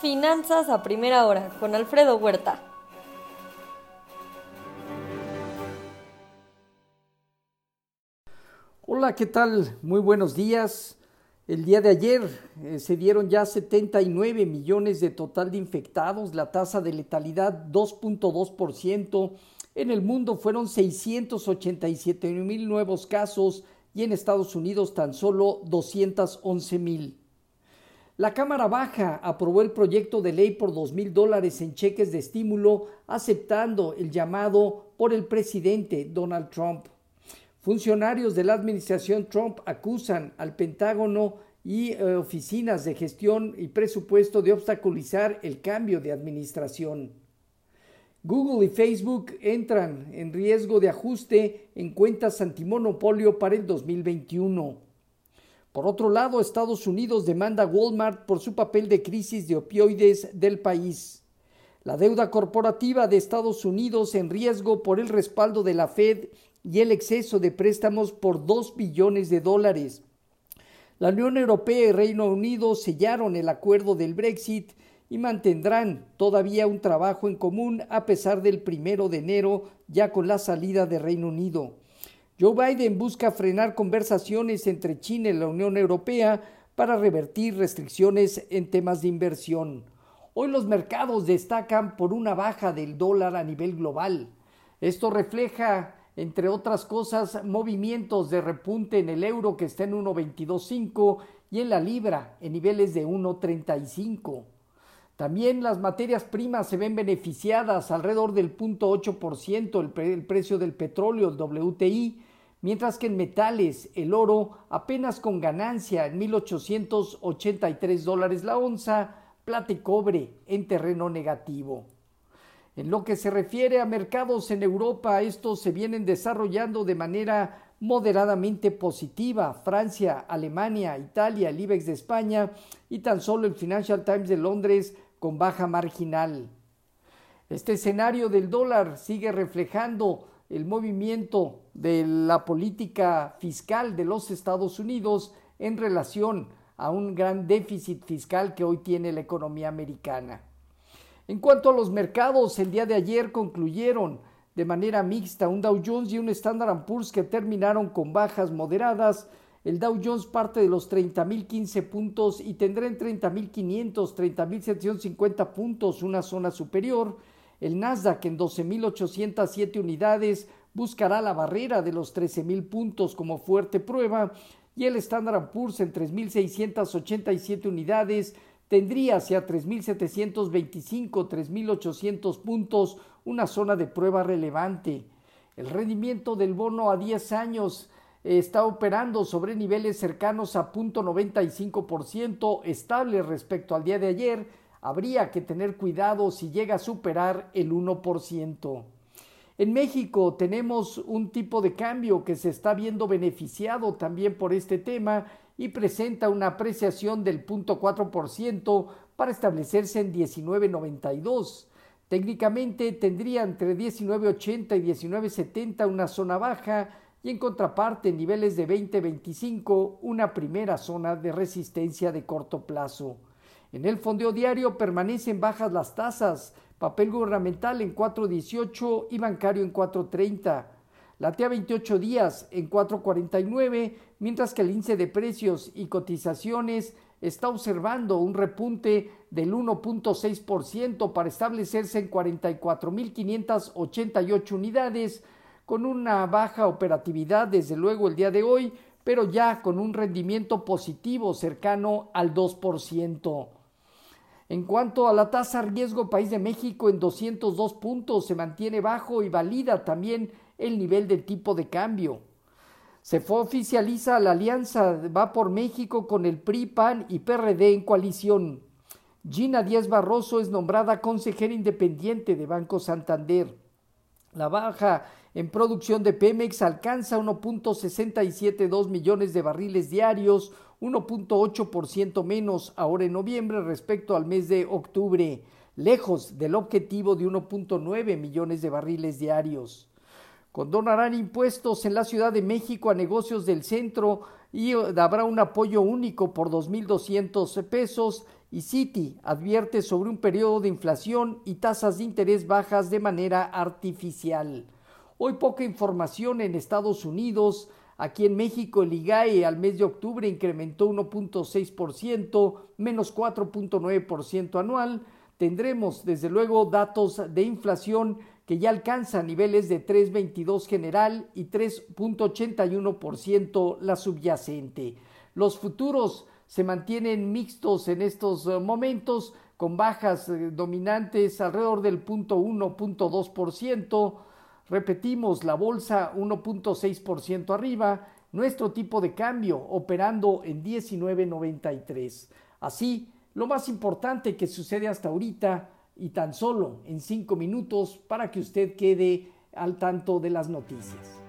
Finanzas a primera hora con Alfredo Huerta. Hola, ¿qué tal? Muy buenos días. El día de ayer eh, se dieron ya 79 millones de total de infectados, la tasa de letalidad 2.2%. En el mundo fueron 687 mil nuevos casos y en Estados Unidos tan solo 211 mil. La Cámara Baja aprobó el proyecto de ley por dos mil dólares en cheques de estímulo, aceptando el llamado por el presidente Donald Trump. Funcionarios de la administración Trump acusan al Pentágono y eh, oficinas de gestión y presupuesto de obstaculizar el cambio de administración. Google y Facebook entran en riesgo de ajuste en cuentas antimonopolio para el 2021. Por otro lado, Estados Unidos demanda a Walmart por su papel de crisis de opioides del país. La deuda corporativa de Estados Unidos en riesgo por el respaldo de la Fed y el exceso de préstamos por 2 billones de dólares. La Unión Europea y Reino Unido sellaron el acuerdo del Brexit y mantendrán todavía un trabajo en común a pesar del primero de enero ya con la salida de Reino Unido. Joe Biden busca frenar conversaciones entre China y la Unión Europea para revertir restricciones en temas de inversión. Hoy los mercados destacan por una baja del dólar a nivel global. Esto refleja, entre otras cosas, movimientos de repunte en el euro que está en 1.22.5 y en la libra en niveles de 1.35. También las materias primas se ven beneficiadas alrededor del 0.8% el, el precio del petróleo, el WTI, mientras que en metales el oro apenas con ganancia en 1.883 dólares la onza, plata y cobre en terreno negativo. En lo que se refiere a mercados en Europa, estos se vienen desarrollando de manera moderadamente positiva. Francia, Alemania, Italia, el IBEX de España y tan solo el Financial Times de Londres con baja marginal. Este escenario del dólar sigue reflejando el movimiento de la política fiscal de los Estados Unidos en relación a un gran déficit fiscal que hoy tiene la economía americana. En cuanto a los mercados, el día de ayer concluyeron de manera mixta un Dow Jones y un Standard Poor's que terminaron con bajas moderadas. El Dow Jones parte de los 30.015 puntos y tendrá en 30.500, 30.750 puntos una zona superior el Nasdaq en 12.807 unidades buscará la barrera de los 13.000 puntos como fuerte prueba y el Standard Poor's en 3.687 unidades tendría hacia 3.725, 3.800 puntos una zona de prueba relevante. El rendimiento del bono a 10 años está operando sobre niveles cercanos a 0.95%, estable respecto al día de ayer, habría que tener cuidado si llega a superar el 1%. En México tenemos un tipo de cambio que se está viendo beneficiado también por este tema y presenta una apreciación del 0.4% para establecerse en 19.92. Técnicamente tendría entre 19.80 y 19.70 una zona baja y en contraparte niveles de 20.25 una primera zona de resistencia de corto plazo. En el fondeo diario permanecen bajas las tasas, papel gubernamental en 4.18 y bancario en 4.30. La TEA 28 días en 4.49, mientras que el índice de precios y cotizaciones está observando un repunte del 1.6% para establecerse en 44.588 unidades, con una baja operatividad desde luego el día de hoy, pero ya con un rendimiento positivo cercano al 2%. En cuanto a la tasa riesgo país de México en 202 puntos se mantiene bajo y valida también el nivel del tipo de cambio. Se oficializa la alianza Va por México con el PRI, PAN y PRD en coalición. Gina Díaz Barroso es nombrada consejera independiente de Banco Santander. La baja en producción de Pemex alcanza 1.672 millones de barriles diarios, 1.8% menos ahora en noviembre respecto al mes de octubre, lejos del objetivo de 1.9 millones de barriles diarios. Condonarán impuestos en la Ciudad de México a negocios del centro y habrá un apoyo único por 2.200 pesos y Citi advierte sobre un periodo de inflación y tasas de interés bajas de manera artificial. Hoy poca información en Estados Unidos. Aquí en México el IGAE al mes de octubre incrementó 1.6%, menos 4.9% anual. Tendremos desde luego datos de inflación que ya alcanzan niveles de 3.22 general y 3.81% la subyacente. Los futuros se mantienen mixtos en estos eh, momentos con bajas eh, dominantes alrededor del 0.1, Repetimos, la bolsa 1.6% arriba, nuestro tipo de cambio operando en 19.93. Así, lo más importante que sucede hasta ahorita y tan solo en cinco minutos para que usted quede al tanto de las noticias.